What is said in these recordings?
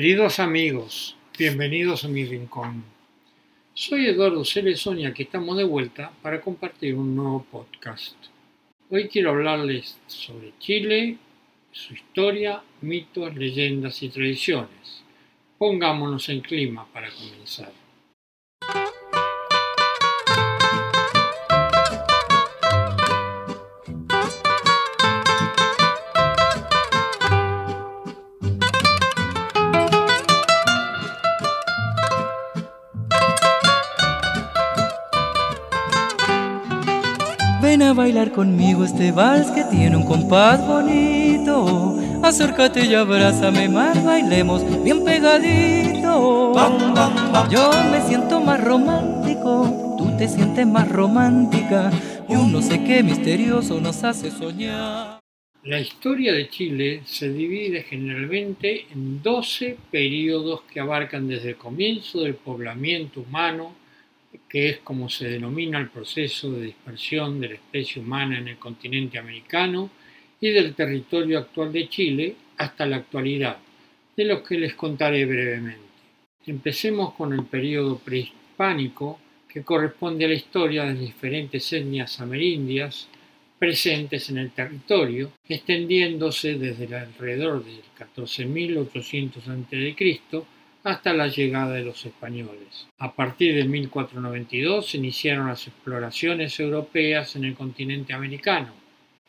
Queridos amigos, bienvenidos a mi rincón. Soy Eduardo Celesonia, que estamos de vuelta para compartir un nuevo podcast. Hoy quiero hablarles sobre Chile, su historia, mitos, leyendas y tradiciones. Pongámonos en clima para comenzar. Bailar conmigo este vals que tiene un compás bonito. Acércate y abrázame más, bailemos bien pegadito. Yo me siento más romántico, tú te sientes más romántica. Y un no sé qué misterioso nos hace soñar. La historia de Chile se divide generalmente en 12 periodos que abarcan desde el comienzo del poblamiento humano que es como se denomina el proceso de dispersión de la especie humana en el continente americano y del territorio actual de Chile hasta la actualidad, de los que les contaré brevemente. Empecemos con el periodo prehispánico, que corresponde a la historia de las diferentes etnias amerindias presentes en el territorio, extendiéndose desde alrededor del 14.800 a.C hasta la llegada de los españoles. A partir de 1492 se iniciaron las exploraciones europeas en el continente americano.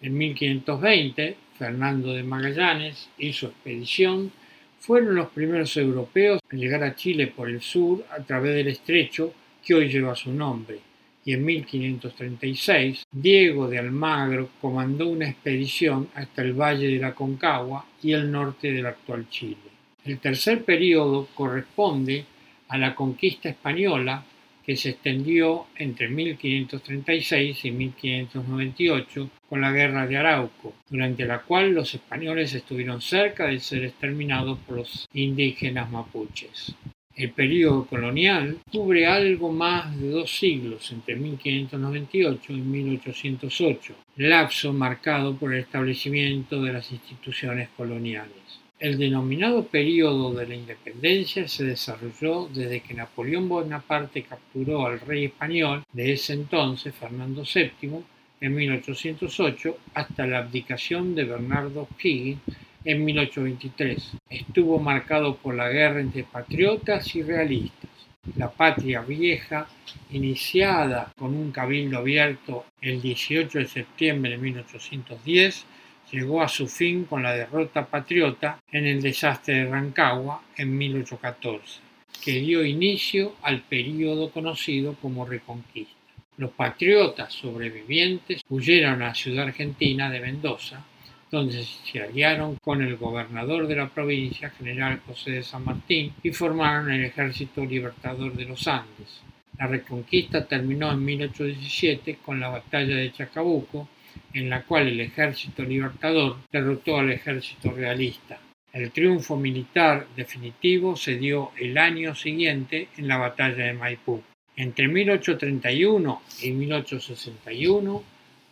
En 1520, Fernando de Magallanes y su expedición fueron los primeros europeos en llegar a Chile por el sur a través del estrecho que hoy lleva su nombre. Y en 1536, Diego de Almagro comandó una expedición hasta el valle de la Concagua y el norte del actual Chile. El tercer periodo corresponde a la conquista española que se extendió entre 1536 y 1598 con la Guerra de Arauco, durante la cual los españoles estuvieron cerca de ser exterminados por los indígenas mapuches. El periodo colonial cubre algo más de dos siglos, entre 1598 y 1808, lapso marcado por el establecimiento de las instituciones coloniales. El denominado período de la independencia se desarrolló desde que Napoleón Bonaparte capturó al rey español de ese entonces, Fernando VII, en 1808 hasta la abdicación de Bernardo Higgins en 1823. Estuvo marcado por la guerra entre patriotas y realistas. La patria vieja, iniciada con un cabildo abierto el 18 de septiembre de 1810, llegó a su fin con la derrota patriota en el desastre de Rancagua en 1814, que dio inicio al período conocido como Reconquista. Los patriotas sobrevivientes huyeron a la ciudad argentina de Mendoza, donde se aliaron con el gobernador de la provincia, general José de San Martín, y formaron el Ejército Libertador de los Andes. La reconquista terminó en 1817 con la batalla de Chacabuco, en la cual el ejército libertador derrotó al ejército realista. El triunfo militar definitivo se dio el año siguiente en la batalla de Maipú. Entre 1831 y 1861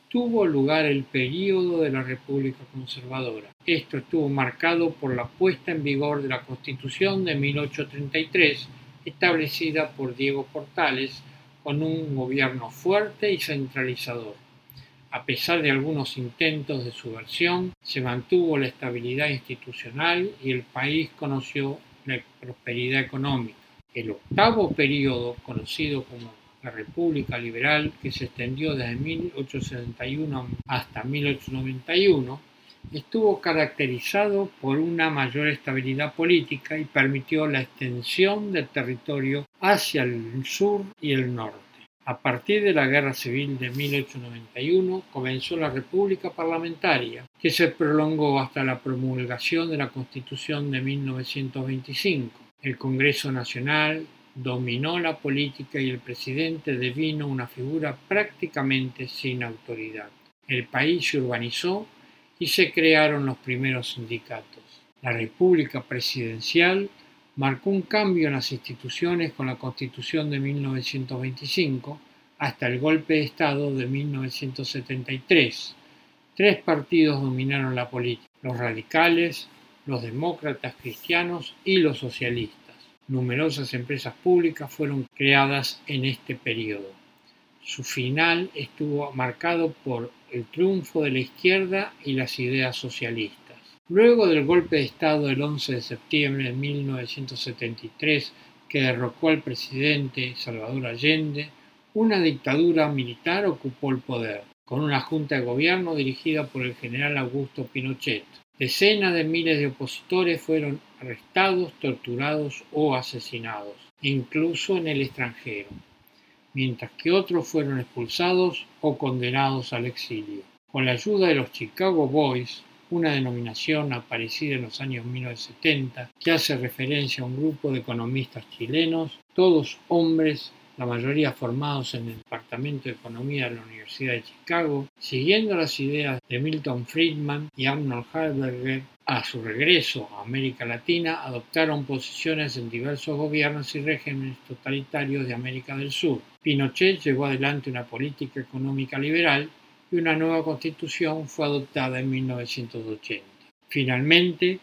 tuvo lugar el período de la República Conservadora. Esto estuvo marcado por la puesta en vigor de la Constitución de 1833, establecida por Diego Portales, con un gobierno fuerte y centralizador. A pesar de algunos intentos de subversión, se mantuvo la estabilidad institucional y el país conoció la prosperidad económica. El octavo periodo, conocido como la República Liberal, que se extendió desde 1871 hasta 1891, estuvo caracterizado por una mayor estabilidad política y permitió la extensión del territorio hacia el sur y el norte. A partir de la Guerra Civil de 1891 comenzó la República Parlamentaria, que se prolongó hasta la promulgación de la Constitución de 1925. El Congreso Nacional dominó la política y el presidente devino una figura prácticamente sin autoridad. El país se urbanizó y se crearon los primeros sindicatos. La República Presidencial marcó un cambio en las instituciones con la Constitución de 1925 hasta el golpe de Estado de 1973. Tres partidos dominaron la política, los radicales, los demócratas cristianos y los socialistas. Numerosas empresas públicas fueron creadas en este periodo. Su final estuvo marcado por el triunfo de la izquierda y las ideas socialistas. Luego del golpe de Estado del 11 de septiembre de 1973, que derrocó al presidente Salvador Allende, una dictadura militar ocupó el poder, con una junta de gobierno dirigida por el general Augusto Pinochet. Decenas de miles de opositores fueron arrestados, torturados o asesinados, incluso en el extranjero, mientras que otros fueron expulsados o condenados al exilio. Con la ayuda de los Chicago Boys, una denominación aparecida en los años 1970 que hace referencia a un grupo de economistas chilenos, todos hombres, la mayoría formados en el Departamento de Economía de la Universidad de Chicago, siguiendo las ideas de Milton Friedman y Arnold Heidegger, a su regreso a América Latina adoptaron posiciones en diversos gobiernos y regímenes totalitarios de América del Sur. Pinochet llevó adelante una política económica liberal y una nueva constitución fue adoptada en 1980. Finalmente,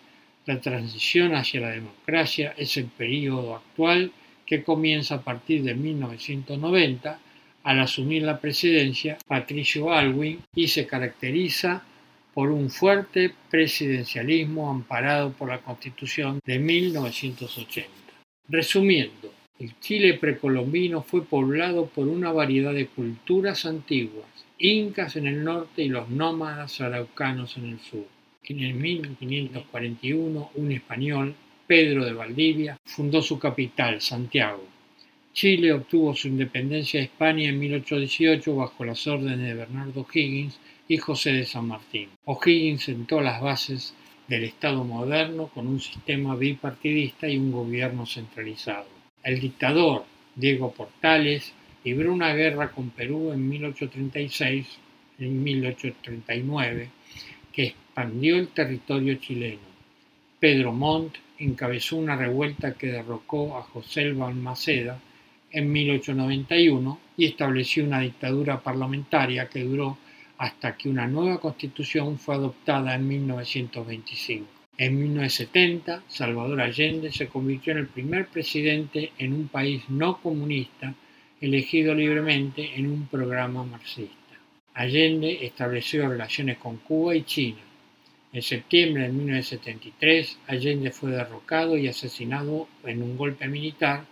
la transición hacia la democracia es el periodo actual que comienza a partir de 1990 al asumir la presidencia Patricio Alwin y se caracteriza por un fuerte presidencialismo amparado por la Constitución de 1980. Resumiendo, el Chile precolombino fue poblado por una variedad de culturas antiguas, incas en el norte y los nómadas araucanos en el sur. En el 1541, un español, Pedro de Valdivia, fundó su capital, Santiago. Chile obtuvo su independencia de España en 1818 bajo las órdenes de Bernardo Higgins y José de San Martín. O'Higgins sentó las bases del Estado moderno con un sistema bipartidista y un gobierno centralizado. El dictador Diego Portales libró una guerra con Perú en 1836 en 1839 que expandió el territorio chileno. Pedro Montt encabezó una revuelta que derrocó a José Balmaceda en 1891 y estableció una dictadura parlamentaria que duró hasta que una nueva constitución fue adoptada en 1925. En 1970, Salvador Allende se convirtió en el primer presidente en un país no comunista elegido libremente en un programa marxista. Allende estableció relaciones con Cuba y China. En septiembre de 1973, Allende fue derrocado y asesinado en un golpe militar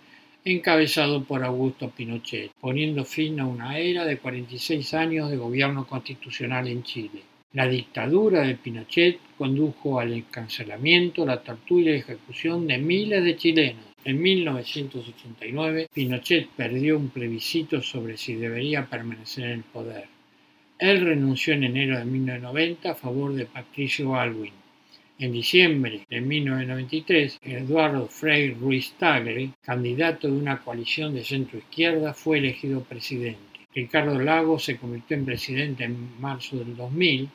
encabezado por Augusto Pinochet, poniendo fin a una era de 46 años de gobierno constitucional en Chile. La dictadura de Pinochet condujo al encarcelamiento, la tortura y la ejecución de miles de chilenos. En 1989, Pinochet perdió un plebiscito sobre si debería permanecer en el poder. Él renunció en enero de 1990 a favor de Patricio Alwin. En diciembre de 1993, Eduardo Frei Ruiz Tagle, candidato de una coalición de centro-izquierda, fue elegido presidente. Ricardo Lagos se convirtió en presidente en marzo del 2000,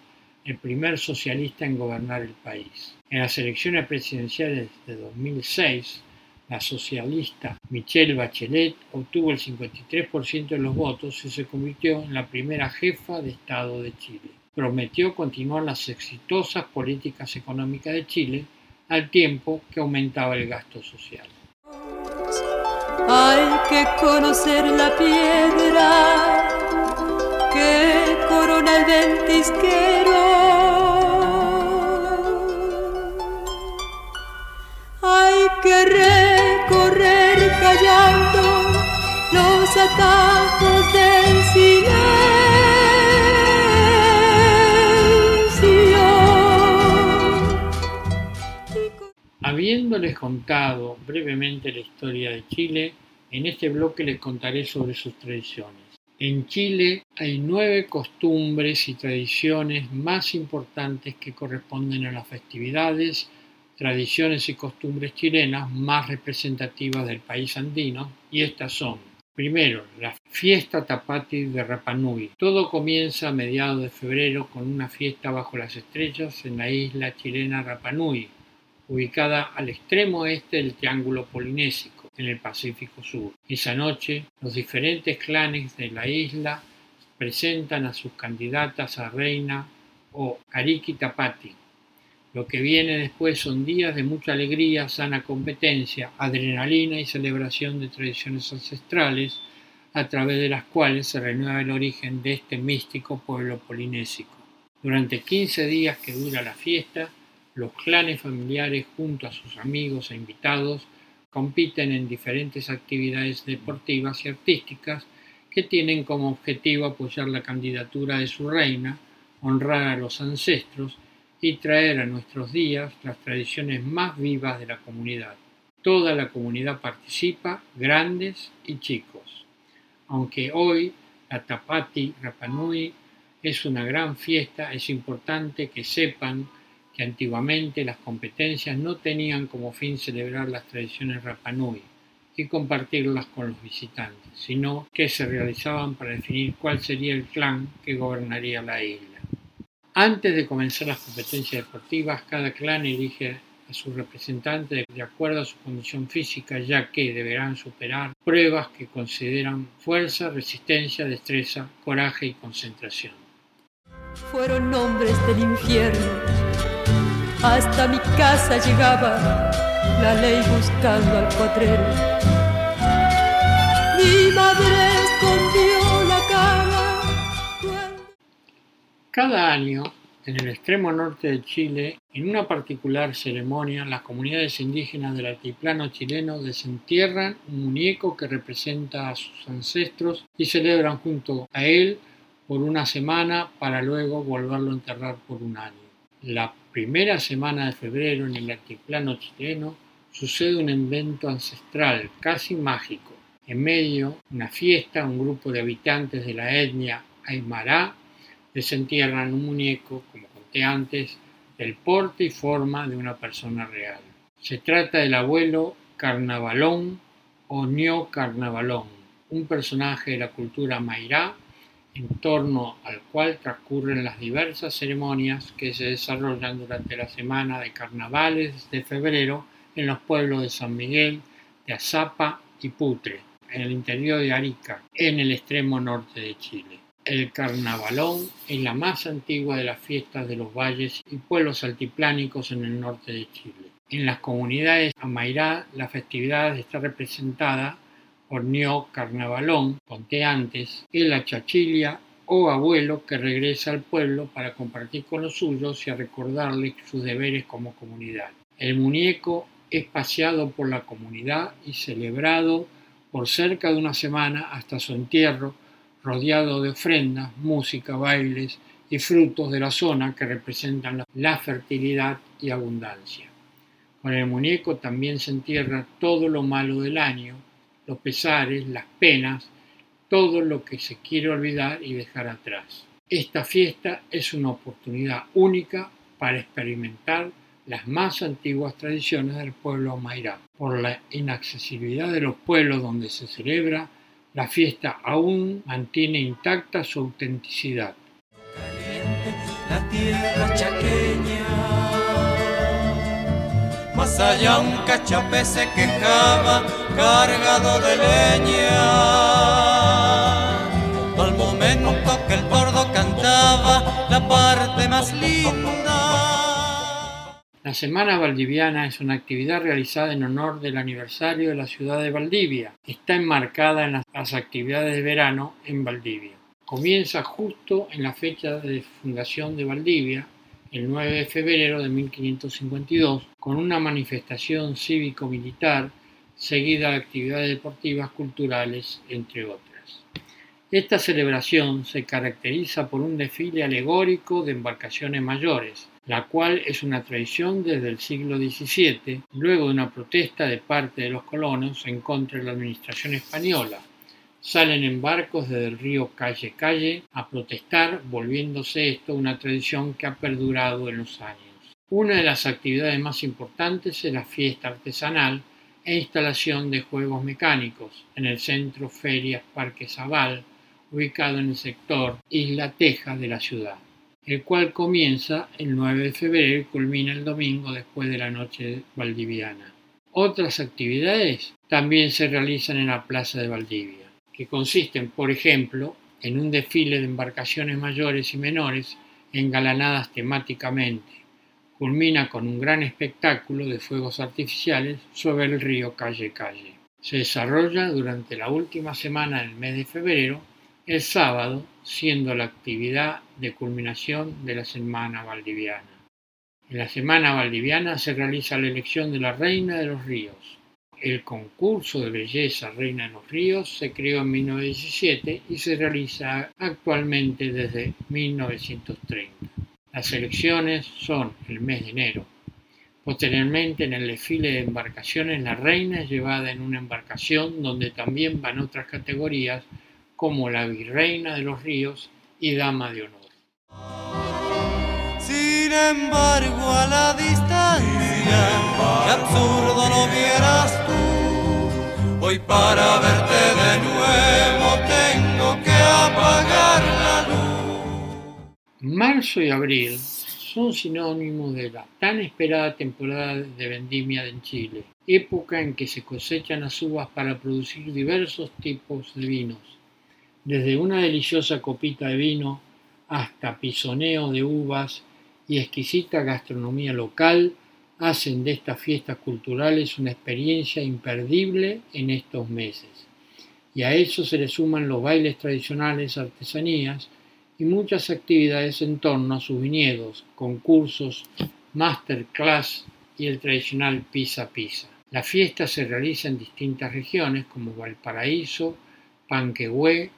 el primer socialista en gobernar el país. En las elecciones presidenciales de 2006, la socialista Michelle Bachelet obtuvo el 53% de los votos y se convirtió en la primera jefa de Estado de Chile prometió continuar las exitosas políticas económicas de Chile al tiempo que aumentaba el gasto social. Hay que conocer la piedra que corona el ventisquero. Hay que callando los atajos del silencio. Habiéndoles contado brevemente la historia de Chile, en este bloque les contaré sobre sus tradiciones. En Chile hay nueve costumbres y tradiciones más importantes que corresponden a las festividades, tradiciones y costumbres chilenas más representativas del país andino, y estas son Primero, la fiesta Tapati de Rapanui. Todo comienza a mediados de febrero con una fiesta bajo las estrellas en la isla chilena Rapanui, ubicada al extremo este del Triángulo Polinésico, en el Pacífico Sur. Esa noche, los diferentes clanes de la isla presentan a sus candidatas a reina o Ariki Tapati. Lo que viene después son días de mucha alegría, sana competencia, adrenalina y celebración de tradiciones ancestrales, a través de las cuales se renueva el origen de este místico pueblo polinésico. Durante 15 días que dura la fiesta, los clanes familiares junto a sus amigos e invitados compiten en diferentes actividades deportivas y artísticas que tienen como objetivo apoyar la candidatura de su reina, honrar a los ancestros y traer a nuestros días las tradiciones más vivas de la comunidad. Toda la comunidad participa, grandes y chicos. Aunque hoy la Tapati Rapanui es una gran fiesta, es importante que sepan que antiguamente las competencias no tenían como fin celebrar las tradiciones Rapanui y compartirlas con los visitantes, sino que se realizaban para definir cuál sería el clan que gobernaría la isla. Antes de comenzar las competencias deportivas, cada clan elige a su representante de acuerdo a su condición física, ya que deberán superar pruebas que consideran fuerza, resistencia, destreza, coraje y concentración. Fueron hombres del infierno, hasta mi casa llegaba la ley buscando al cuatrero. Cada año, en el extremo norte de Chile, en una particular ceremonia, las comunidades indígenas del altiplano chileno desentierran un muñeco que representa a sus ancestros y celebran junto a él por una semana para luego volverlo a enterrar por un año. La primera semana de febrero en el altiplano chileno sucede un evento ancestral casi mágico. En medio, una fiesta, un grupo de habitantes de la etnia Aymara desentierran un muñeco, como conté antes, del porte y forma de una persona real. Se trata del abuelo Carnavalón o Nio Carnavalón, un personaje de la cultura Mairá en torno al cual transcurren las diversas ceremonias que se desarrollan durante la semana de carnavales de febrero en los pueblos de San Miguel, de Azapa y Putre, en el interior de Arica, en el extremo norte de Chile. El carnavalón es la más antigua de las fiestas de los valles y pueblos altiplánicos en el norte de Chile. En las comunidades amairá la festividad está representada por Nio Carnavalón, conté antes, el la chachilia o abuelo que regresa al pueblo para compartir con los suyos y a recordarles sus deberes como comunidad. El muñeco es paseado por la comunidad y celebrado por cerca de una semana hasta su entierro rodeado de ofrendas, música, bailes y frutos de la zona que representan la fertilidad y abundancia. Con el muñeco también se entierra todo lo malo del año, los pesares, las penas, todo lo que se quiere olvidar y dejar atrás. Esta fiesta es una oportunidad única para experimentar las más antiguas tradiciones del pueblo Mairá. Por la inaccesibilidad de los pueblos donde se celebra, la fiesta aún mantiene intacta su autenticidad. la tierra chaqueña. Más allá un cachape se quejaba cargado de leña. Al momento que el tordo cantaba la parte más linda la Semana Valdiviana es una actividad realizada en honor del aniversario de la ciudad de Valdivia. Está enmarcada en las actividades de verano en Valdivia. Comienza justo en la fecha de fundación de Valdivia, el 9 de febrero de 1552, con una manifestación cívico-militar seguida de actividades deportivas, culturales, entre otras. Esta celebración se caracteriza por un desfile alegórico de embarcaciones mayores, la cual es una tradición desde el siglo XVII, luego de una protesta de parte de los colonos en contra de la administración española. Salen en barcos desde el río Calle Calle a protestar, volviéndose esto una tradición que ha perdurado en los años. Una de las actividades más importantes es la fiesta artesanal e instalación de juegos mecánicos en el centro Ferias Parque Zabal, ubicado en el sector Isla Teja de la ciudad el cual comienza el 9 de febrero y culmina el domingo después de la noche valdiviana. Otras actividades también se realizan en la Plaza de Valdivia, que consisten, por ejemplo, en un desfile de embarcaciones mayores y menores engalanadas temáticamente, Culmina con un gran espectáculo de fuegos artificiales sobre el río Calle Calle. Se desarrolla durante la última semana del mes de febrero, el sábado siendo la actividad de culminación de la Semana Valdiviana. En la Semana Valdiviana se realiza la elección de la Reina de los Ríos. El concurso de belleza Reina de los Ríos se creó en 1917 y se realiza actualmente desde 1930. Las elecciones son el mes de enero. Posteriormente, en el desfile de embarcaciones, la reina es llevada en una embarcación donde también van otras categorías como la virreina de los ríos y dama de honor. Sin embargo, a la distancia, qué absurdo lo vieras tú. Hoy para verte de nuevo tengo que apagar la luz. Marzo y abril son sinónimos de la tan esperada temporada de vendimia en Chile, época en que se cosechan las uvas para producir diversos tipos de vinos desde una deliciosa copita de vino hasta pisoneo de uvas y exquisita gastronomía local hacen de estas fiestas culturales una experiencia imperdible en estos meses. Y a eso se le suman los bailes tradicionales, artesanías y muchas actividades en torno a sus viñedos, concursos, masterclass y el tradicional pisa pisa. La fiesta se realiza en distintas regiones como Valparaíso, Panquehue,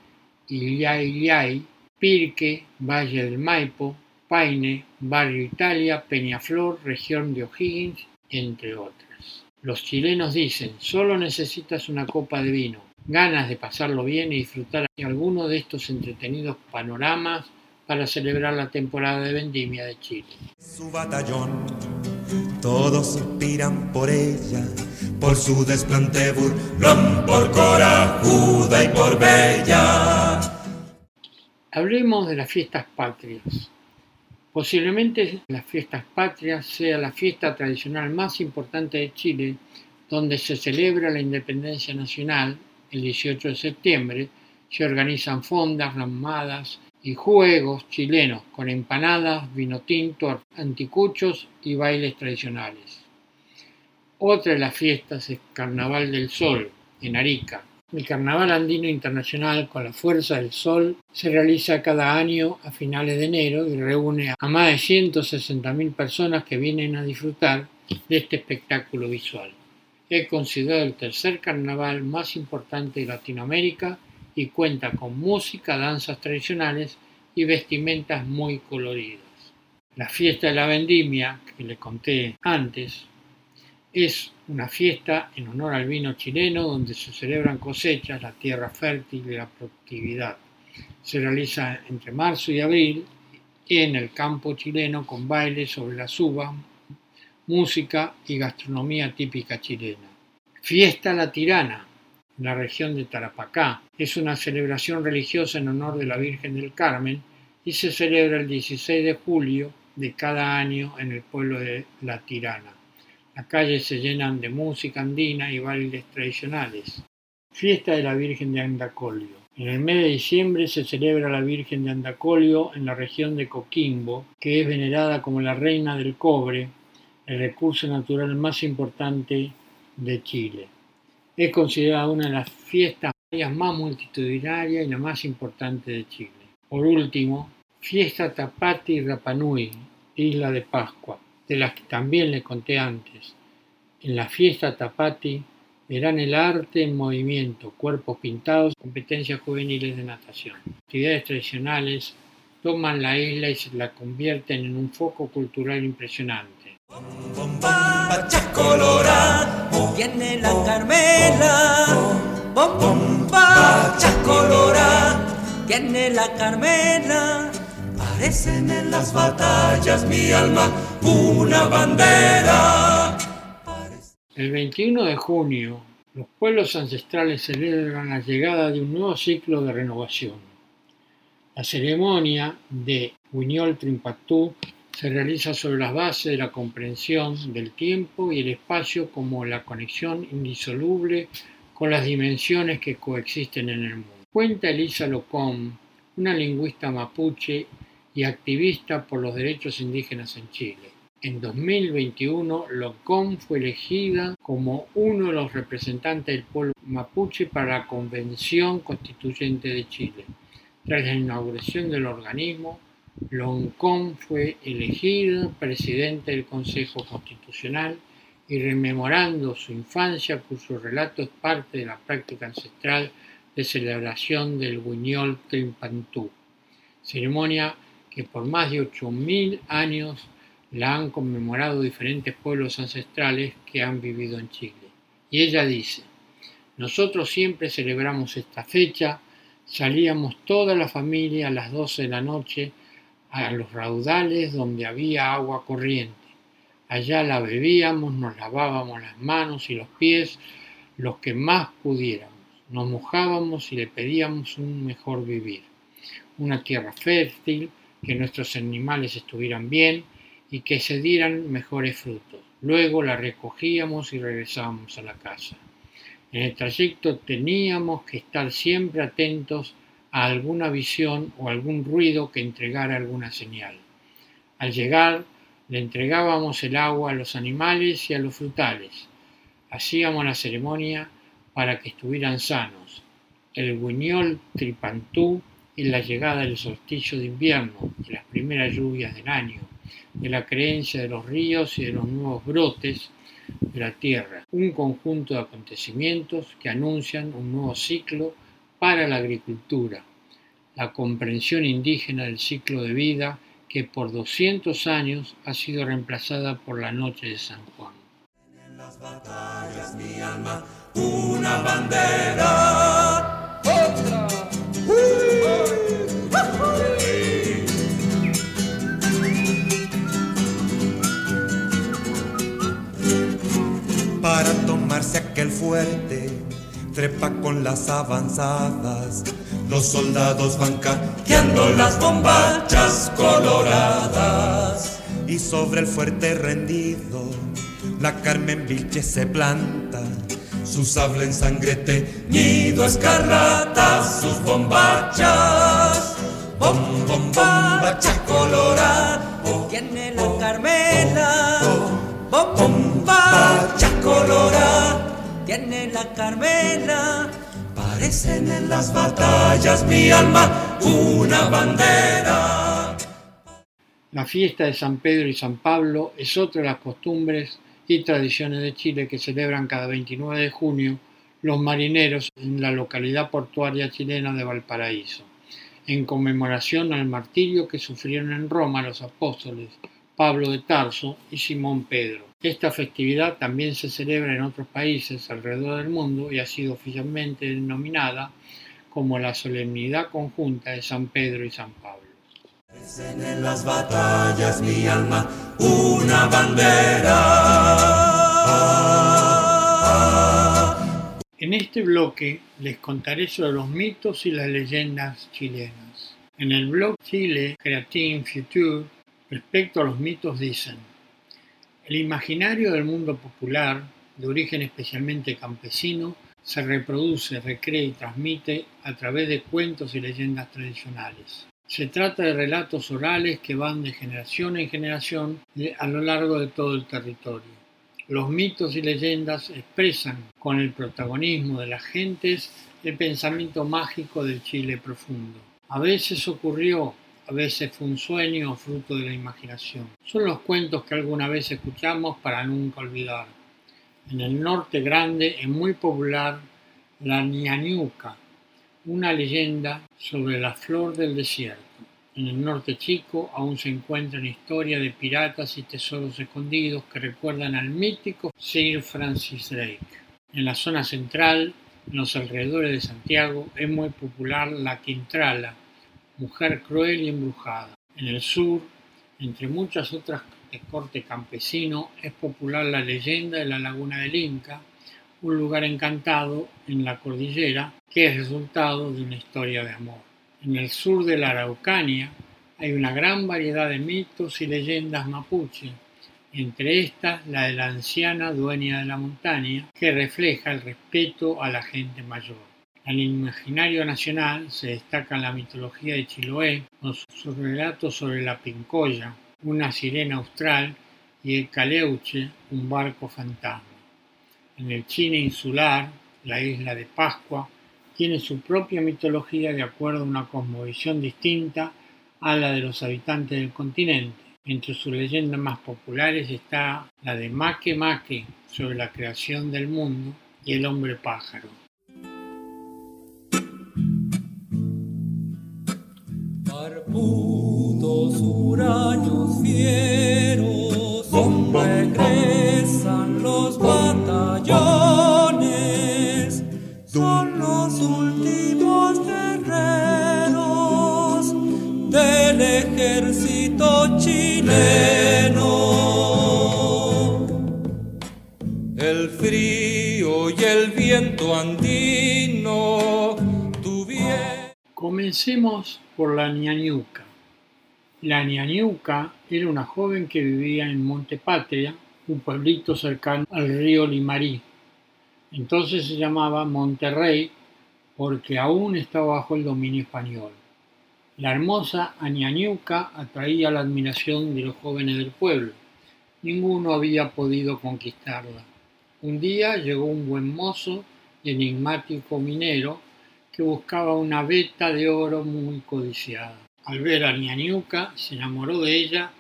Illay, Pirque, Valle del Maipo, Paine, Barrio Italia, Peñaflor, región de O'Higgins, entre otras. Los chilenos dicen, solo necesitas una copa de vino, ganas de pasarlo bien y disfrutar alguno de estos entretenidos panoramas para celebrar la temporada de vendimia de Chile. Su batallón, todos suspiran por ella, por su desplante por corajuda y por bella. Hablemos de las fiestas patrias. Posiblemente las fiestas patrias sea la fiesta tradicional más importante de Chile, donde se celebra la independencia nacional el 18 de septiembre, se organizan fondas, ramadas, y juegos chilenos con empanadas, vino tinto, anticuchos y bailes tradicionales. Otra de las fiestas es Carnaval del Sol, en Arica. El Carnaval Andino Internacional con la Fuerza del Sol se realiza cada año a finales de enero y reúne a más de 160.000 personas que vienen a disfrutar de este espectáculo visual. Es considerado el tercer carnaval más importante de Latinoamérica y cuenta con música, danzas tradicionales y vestimentas muy coloridas. La fiesta de la vendimia, que le conté antes, es una fiesta en honor al vino chileno donde se celebran cosechas, la tierra fértil y la productividad. Se realiza entre marzo y abril en el campo chileno con bailes sobre las uvas, música y gastronomía típica chilena. Fiesta La Tirana, en la región de Tarapacá. Es una celebración religiosa en honor de la Virgen del Carmen y se celebra el 16 de julio de cada año en el pueblo de La Tirana. Las calles se llenan de música andina y bailes tradicionales. Fiesta de la Virgen de Andacolio. En el mes de diciembre se celebra la Virgen de Andacolio en la región de Coquimbo, que es venerada como la reina del cobre, el recurso natural más importante de Chile. Es considerada una de las fiestas más multitudinarias y la más importante de Chile. Por último, fiesta Tapati y Rapanui, isla de Pascua, de las que también les conté antes. En la fiesta Tapati verán el arte en movimiento, cuerpos pintados, competencias juveniles de natación. Actividades tradicionales toman la isla y se la convierten en un foco cultural impresionante. Viene la Carmela, bomba colora, viene la Carmela. Parecen en las batallas mi alma una bandera. El 21 de junio, los pueblos ancestrales celebran la llegada de un nuevo ciclo de renovación. La ceremonia de Huiñol Trimpatú se realiza sobre las bases de la comprensión del tiempo y el espacio como la conexión indisoluble con las dimensiones que coexisten en el mundo. Cuenta Elisa Locom, una lingüista mapuche y activista por los derechos indígenas en Chile. En 2021, Locom fue elegida como uno de los representantes del pueblo mapuche para la Convención Constituyente de Chile. Tras la inauguración del organismo, Loncón fue elegido presidente del Consejo Constitucional y rememorando su infancia, cuyo relato es parte de la práctica ancestral de celebración del Guiñol Trimpantú, ceremonia que por más de 8.000 años la han conmemorado diferentes pueblos ancestrales que han vivido en Chile. Y ella dice, nosotros siempre celebramos esta fecha, salíamos toda la familia a las 12 de la noche a los raudales donde había agua corriente. Allá la bebíamos, nos lavábamos las manos y los pies, los que más pudiéramos. Nos mojábamos y le pedíamos un mejor vivir. Una tierra fértil, que nuestros animales estuvieran bien y que se dieran mejores frutos. Luego la recogíamos y regresábamos a la casa. En el trayecto teníamos que estar siempre atentos a alguna visión o algún ruido que entregara alguna señal. Al llegar, le entregábamos el agua a los animales y a los frutales. Hacíamos la ceremonia para que estuvieran sanos. El guiñol tripantú y la llegada del solsticio de invierno, de las primeras lluvias del año, de la creencia de los ríos y de los nuevos brotes de la tierra. Un conjunto de acontecimientos que anuncian un nuevo ciclo para la agricultura, la comprensión indígena del ciclo de vida que por 200 años ha sido reemplazada por la noche de San Juan. En las batallas mi alma una bandera, otra. Para tomarse aquel fuerte trepa con las avanzadas. Los soldados van caqueando las bombachas coloradas. Y sobre el fuerte rendido, la Carmen Vilche se planta. Su sable en sangre teñido escarlata, sus bombachas. Bom, bom, bombacha colorada. Tiene la Carmela. Bom, bombacha colorada la. Parecen en las batallas mi alma una bandera. La fiesta de San Pedro y San Pablo es otra de las costumbres y tradiciones de Chile que celebran cada 29 de junio los marineros en la localidad portuaria chilena de Valparaíso, en conmemoración al martirio que sufrieron en Roma los apóstoles Pablo de Tarso y Simón Pedro. Esta festividad también se celebra en otros países alrededor del mundo y ha sido oficialmente denominada como la solemnidad conjunta de San Pedro y San Pablo. En las batallas mi alma una bandera. En este bloque les contaré sobre los mitos y las leyendas chilenas. En el blog Chile Creative Future Respecto a los mitos dicen, el imaginario del mundo popular, de origen especialmente campesino, se reproduce, recrea y transmite a través de cuentos y leyendas tradicionales. Se trata de relatos orales que van de generación en generación a lo largo de todo el territorio. Los mitos y leyendas expresan con el protagonismo de las gentes el pensamiento mágico del Chile profundo. A veces ocurrió a veces fue un sueño o fruto de la imaginación. Son los cuentos que alguna vez escuchamos para nunca olvidar. En el norte grande es muy popular la Ñañuca, una leyenda sobre la flor del desierto. En el norte chico aún se encuentran historias de piratas y tesoros escondidos que recuerdan al mítico Sir Francis Drake. En la zona central, en los alrededores de Santiago, es muy popular la Quintrala, mujer cruel y embrujada. En el sur, entre muchas otras de corte campesino, es popular la leyenda de la laguna del Inca, un lugar encantado en la cordillera que es resultado de una historia de amor. En el sur de la Araucanía hay una gran variedad de mitos y leyendas mapuche, entre estas la de la anciana dueña de la montaña, que refleja el respeto a la gente mayor. En el imaginario nacional se destaca la mitología de Chiloé con sus relatos sobre la Pincoya, una sirena austral y el Caleuche, un barco fantasma. En el Chile insular, la isla de Pascua, tiene su propia mitología de acuerdo a una cosmovisión distinta a la de los habitantes del continente. Entre sus leyendas más populares está la de Make Make sobre la creación del mundo y el hombre pájaro. Barbudos huraños fieros, regresan los batallones, son los últimos guerreros del ejército chileno. El frío y el viento andino tuvieron... Comencemos por la ñañuca. La ñañuca era una joven que vivía en Montepatria, un pueblito cercano al río Limarí. Entonces se llamaba Monterrey porque aún estaba bajo el dominio español. La hermosa Añañuca atraía la admiración de los jóvenes del pueblo. Ninguno había podido conquistarla. Un día llegó un buen mozo y enigmático minero buscaba una veta de oro muy codiciada. Al ver a Ñañuca se enamoró de ella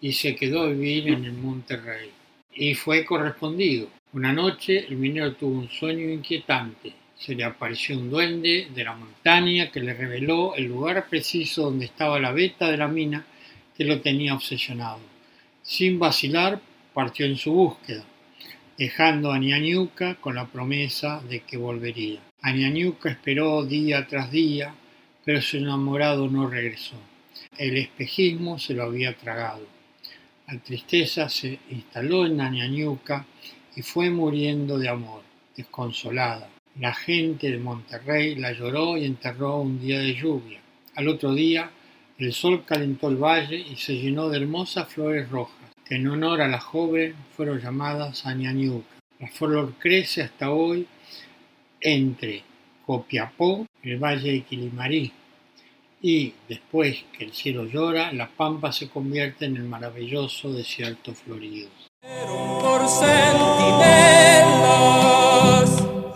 y se quedó a vivir en el Monterrey. Y fue correspondido. Una noche el minero tuvo un sueño inquietante. Se le apareció un duende de la montaña que le reveló el lugar preciso donde estaba la veta de la mina que lo tenía obsesionado. Sin vacilar, partió en su búsqueda, dejando a Ñañuca con la promesa de que volvería. Añañuca esperó día tras día, pero su enamorado no regresó. El espejismo se lo había tragado. La tristeza se instaló en Añañuca y fue muriendo de amor, desconsolada. La gente de Monterrey la lloró y enterró un día de lluvia. Al otro día, el sol calentó el valle y se llenó de hermosas flores rojas, que en honor a la joven fueron llamadas Añañuca. La flor crece hasta hoy entre Copiapó, el valle de Quilimarí, y después que el cielo llora, la pampa se convierte en el maravilloso desierto florido. por centinelas.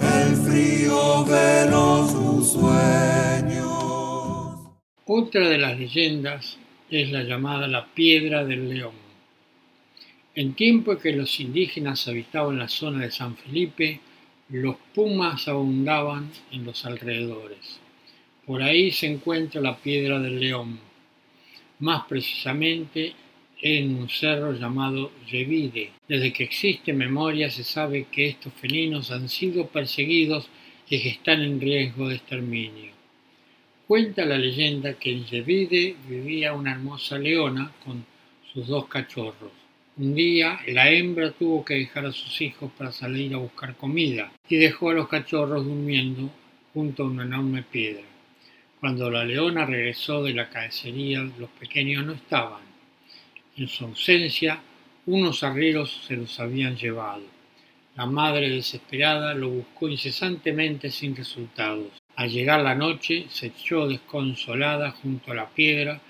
El frío veló sus sueños. Otra de las leyendas es la llamada la Piedra del León. En tiempo que los indígenas habitaban la zona de San Felipe, los pumas abundaban en los alrededores. Por ahí se encuentra la Piedra del León, más precisamente en un cerro llamado Yevide. Desde que existe memoria se sabe que estos felinos han sido perseguidos y que están en riesgo de exterminio. Cuenta la leyenda que en Yevide vivía una hermosa leona con sus dos cachorros. Un día la hembra tuvo que dejar a sus hijos para salir a buscar comida y dejó a los cachorros durmiendo junto a una enorme piedra. Cuando la leona regresó de la cacería, los pequeños no estaban. En su ausencia, unos arrieros se los habían llevado. La madre desesperada lo buscó incesantemente sin resultados. Al llegar la noche, se echó desconsolada junto a la piedra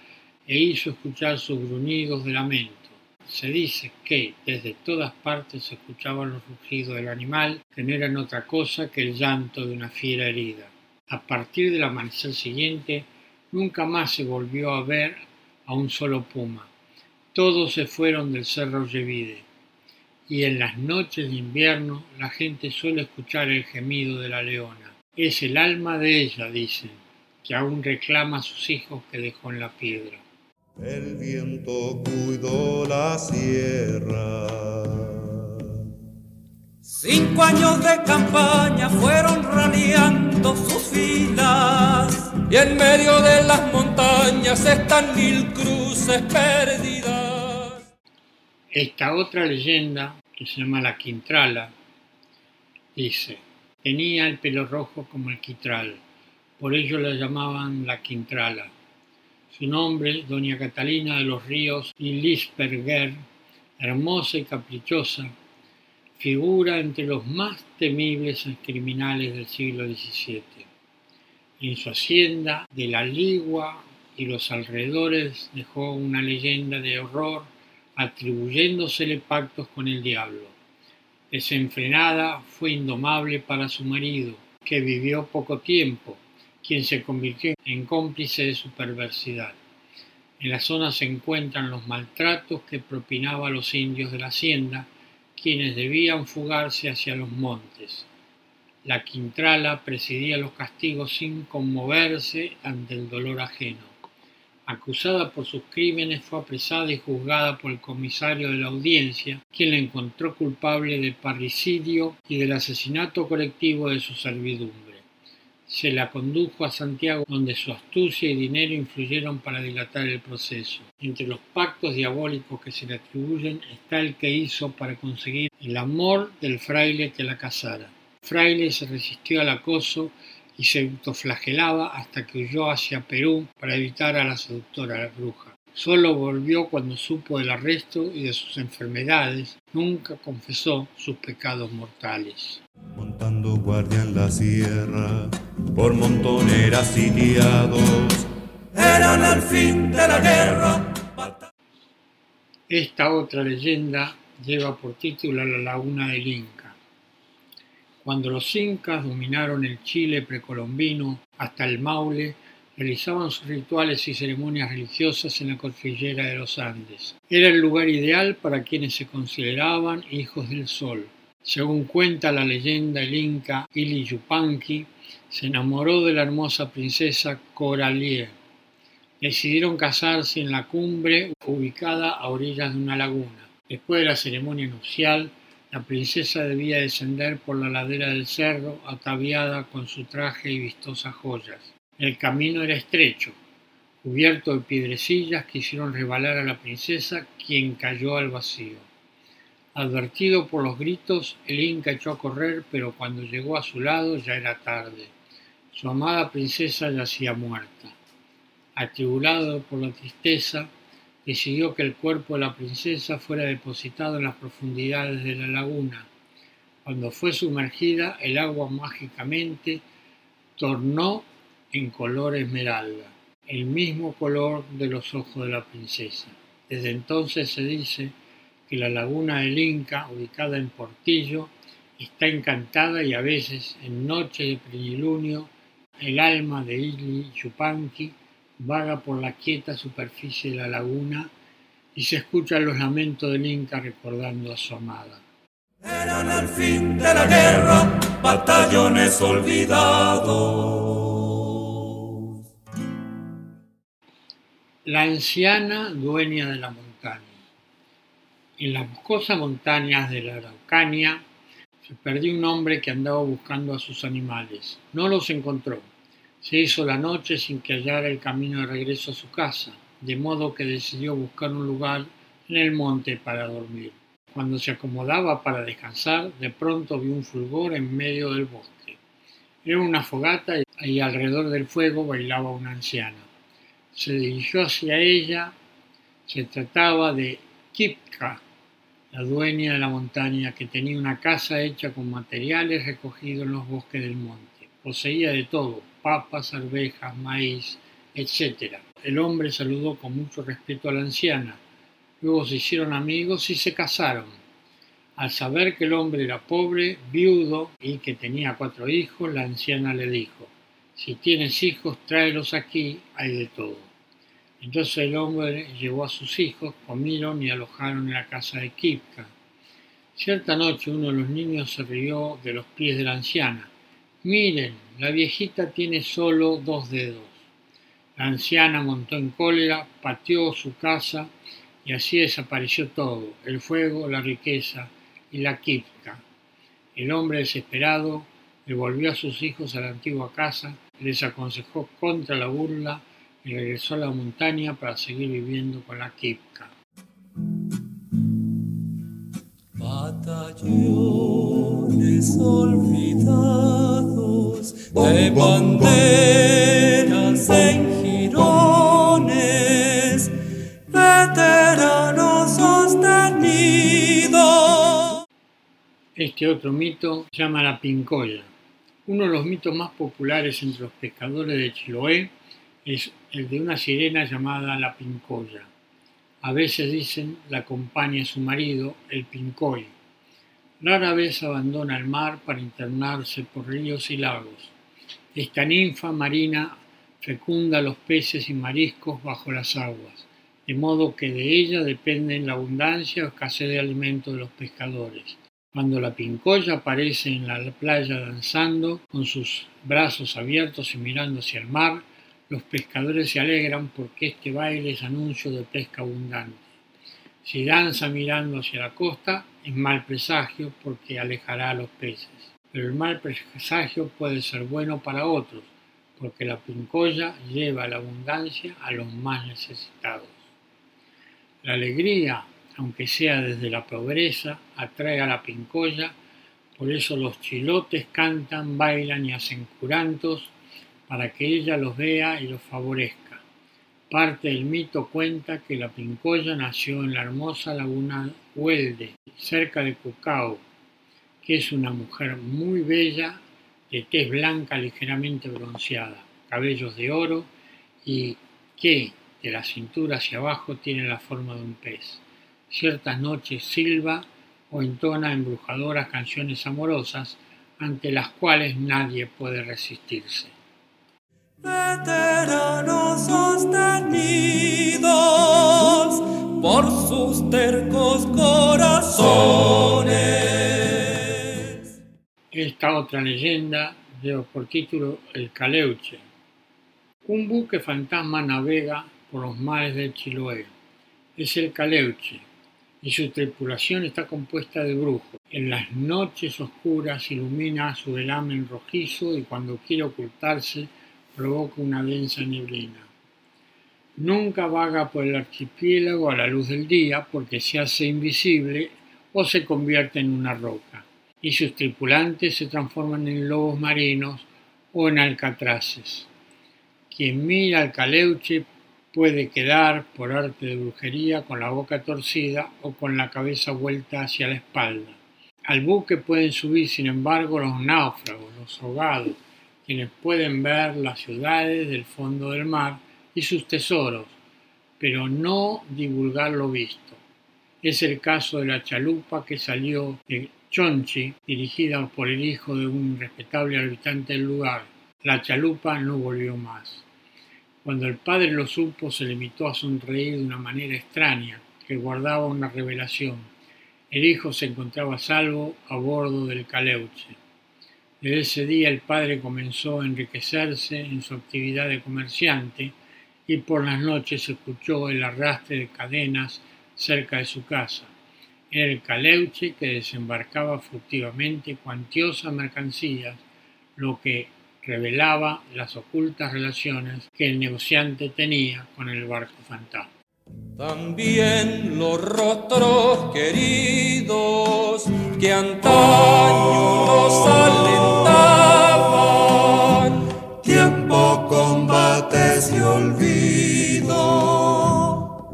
e hizo escuchar sus gruñidos de lamento. Se dice que desde todas partes se escuchaban los rugidos del animal, que no eran otra cosa que el llanto de una fiera herida. A partir del amanecer siguiente, nunca más se volvió a ver a un solo puma. Todos se fueron del cerro Yevide. Y en las noches de invierno la gente suele escuchar el gemido de la leona. Es el alma de ella, dicen, que aún reclama a sus hijos que dejó en la piedra. El viento cuidó la sierra. Cinco años de campaña fueron raleando sus filas y en medio de las montañas están mil cruces perdidas. Esta otra leyenda, que se llama la Quintrala, dice, tenía el pelo rojo como el quitral, por ello la llamaban la Quintrala. Su nombre, doña Catalina de los Ríos y Lisperger, hermosa y caprichosa, figura entre los más temibles criminales del siglo XVII. En su hacienda de la Ligua y los alrededores dejó una leyenda de horror atribuyéndosele pactos con el diablo. Desenfrenada fue indomable para su marido, que vivió poco tiempo, quien se convirtió en cómplice de su perversidad. En la zona se encuentran los maltratos que propinaba a los indios de la hacienda, quienes debían fugarse hacia los montes. La Quintrala presidía los castigos sin conmoverse ante el dolor ajeno. Acusada por sus crímenes, fue apresada y juzgada por el comisario de la audiencia, quien la encontró culpable del parricidio y del asesinato colectivo de su servidumbre. Se la condujo a Santiago, donde su astucia y dinero influyeron para dilatar el proceso. Entre los pactos diabólicos que se le atribuyen está el que hizo para conseguir el amor del fraile que la casara fraile se resistió al acoso y se autoflagelaba hasta que huyó hacia Perú para evitar a la seductora bruja. Solo volvió cuando supo del arresto y de sus enfermedades. Nunca confesó sus pecados mortales. Montando guardia en la sierra, por montoneras sitiados, eran al fin de la guerra. Esta otra leyenda lleva por título La Laguna del Inca. Cuando los incas dominaron el Chile precolombino hasta el Maule, realizaban sus rituales y ceremonias religiosas en la cordillera de los Andes. Era el lugar ideal para quienes se consideraban hijos del sol. Según cuenta la leyenda, el inca Ili Yupanqui se enamoró de la hermosa princesa Coralie. Decidieron casarse en la cumbre ubicada a orillas de una laguna. Después de la ceremonia nupcial, la princesa debía descender por la ladera del cerro ataviada con su traje y vistosas joyas. El camino era estrecho, cubierto de piedrecillas que hicieron rebalar a la princesa, quien cayó al vacío. Advertido por los gritos, el Inca echó a correr, pero cuando llegó a su lado ya era tarde. Su amada princesa yacía muerta. Atribulado por la tristeza, decidió que el cuerpo de la princesa fuera depositado en las profundidades de la laguna. Cuando fue sumergida, el agua mágicamente tornó en color esmeralda, el mismo color de los ojos de la princesa. Desde entonces se dice que la laguna del Inca, ubicada en Portillo, está encantada y a veces, en noche de plenilunio, el alma de Ili Chupanqui vaga por la quieta superficie de la laguna y se escuchan los lamentos del Inca recordando a su amada. Eran al fin de la guerra batallones olvidados. La anciana dueña de la montaña. En las boscosas montañas de la Araucanía se perdió un hombre que andaba buscando a sus animales. No los encontró se hizo la noche sin que hallara el camino de regreso a su casa, de modo que decidió buscar un lugar en el monte para dormir. Cuando se acomodaba para descansar, de pronto vio un fulgor en medio del bosque. Era una fogata y alrededor del fuego bailaba una anciana. Se dirigió hacia ella. Se trataba de Kipka, la dueña de la montaña, que tenía una casa hecha con materiales recogidos en los bosques del monte. Poseía de todo, papas, arvejas, maíz, etc. El hombre saludó con mucho respeto a la anciana. Luego se hicieron amigos y se casaron. Al saber que el hombre era pobre, viudo y que tenía cuatro hijos, la anciana le dijo, si tienes hijos, tráelos aquí, hay de todo. Entonces el hombre llevó a sus hijos, comieron y alojaron en la casa de Kipka. Cierta noche uno de los niños se rió de los pies de la anciana. Miren, la viejita tiene solo dos dedos. La anciana montó en cólera, pateó su casa y así desapareció todo, el fuego, la riqueza y la quipca. El hombre desesperado devolvió a sus hijos a la antigua casa, les aconsejó contra la burla y regresó a la montaña para seguir viviendo con la quipca. Batallones olvidados de banderas en jirones, veteranos sostenidos. Este otro mito se llama la pincoya. Uno de los mitos más populares entre los pescadores de Chiloé es el de una sirena llamada la pincoya. A veces dicen la acompaña su marido, el pincoy. Rara vez abandona el mar para internarse por ríos y lagos. Esta ninfa marina fecunda los peces y mariscos bajo las aguas, de modo que de ella dependen la abundancia o escasez de alimento de los pescadores. Cuando la pincoya aparece en la playa danzando, con sus brazos abiertos y mirando hacia el mar, los pescadores se alegran porque este baile es anuncio de pesca abundante. Si danza mirando hacia la costa, es mal presagio porque alejará a los peces. Pero el mal presagio puede ser bueno para otros, porque la pincoya lleva la abundancia a los más necesitados. La alegría, aunque sea desde la pobreza, atrae a la pincoya, por eso los chilotes cantan, bailan y hacen curantos para que ella los vea y los favorezca. Parte del mito cuenta que la pincoya nació en la hermosa laguna Huelde, cerca de Cucao, que es una mujer muy bella, de tez blanca ligeramente bronceada, cabellos de oro y que de la cintura hacia abajo tiene la forma de un pez. Ciertas noches silba o entona embrujadoras canciones amorosas ante las cuales nadie puede resistirse. Veteranos sostenidos por sus tercos corazones. Esta otra leyenda lleva por título El Caleuche. Un buque fantasma navega por los mares del Chiloé. Es el Caleuche y su tripulación está compuesta de brujos. En las noches oscuras ilumina su velamen rojizo y cuando quiere ocultarse provoca una densa neblina. Nunca vaga por el archipiélago a la luz del día porque se hace invisible o se convierte en una roca, y sus tripulantes se transforman en lobos marinos o en alcatraces. Quien mira al caleuche puede quedar, por arte de brujería, con la boca torcida o con la cabeza vuelta hacia la espalda. Al buque pueden subir, sin embargo, los náufragos, los ahogados, quienes pueden ver las ciudades del fondo del mar y sus tesoros, pero no divulgar lo visto. Es el caso de la chalupa que salió de Chonchi, dirigida por el hijo de un respetable habitante del lugar. La chalupa no volvió más. Cuando el padre lo supo, se limitó a sonreír de una manera extraña, que guardaba una revelación. El hijo se encontraba salvo a bordo del caleuche. Desde ese día el padre comenzó a enriquecerse en su actividad de comerciante y por las noches escuchó el arrastre de cadenas cerca de su casa. Era el caleuche que desembarcaba furtivamente cuantiosas mercancías, lo que revelaba las ocultas relaciones que el negociante tenía con el barco fantasma. También los rostros queridos que antaño nos alentaban, combates y olvido,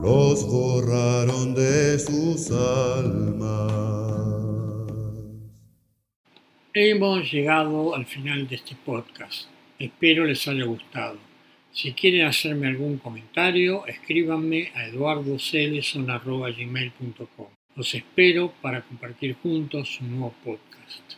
los borraron de sus almas. Hemos llegado al final de este podcast. Espero les haya gustado. Si quieren hacerme algún comentario, escríbanme a eduardoceleson.gmail.com. Los espero para compartir juntos un nuevo podcast.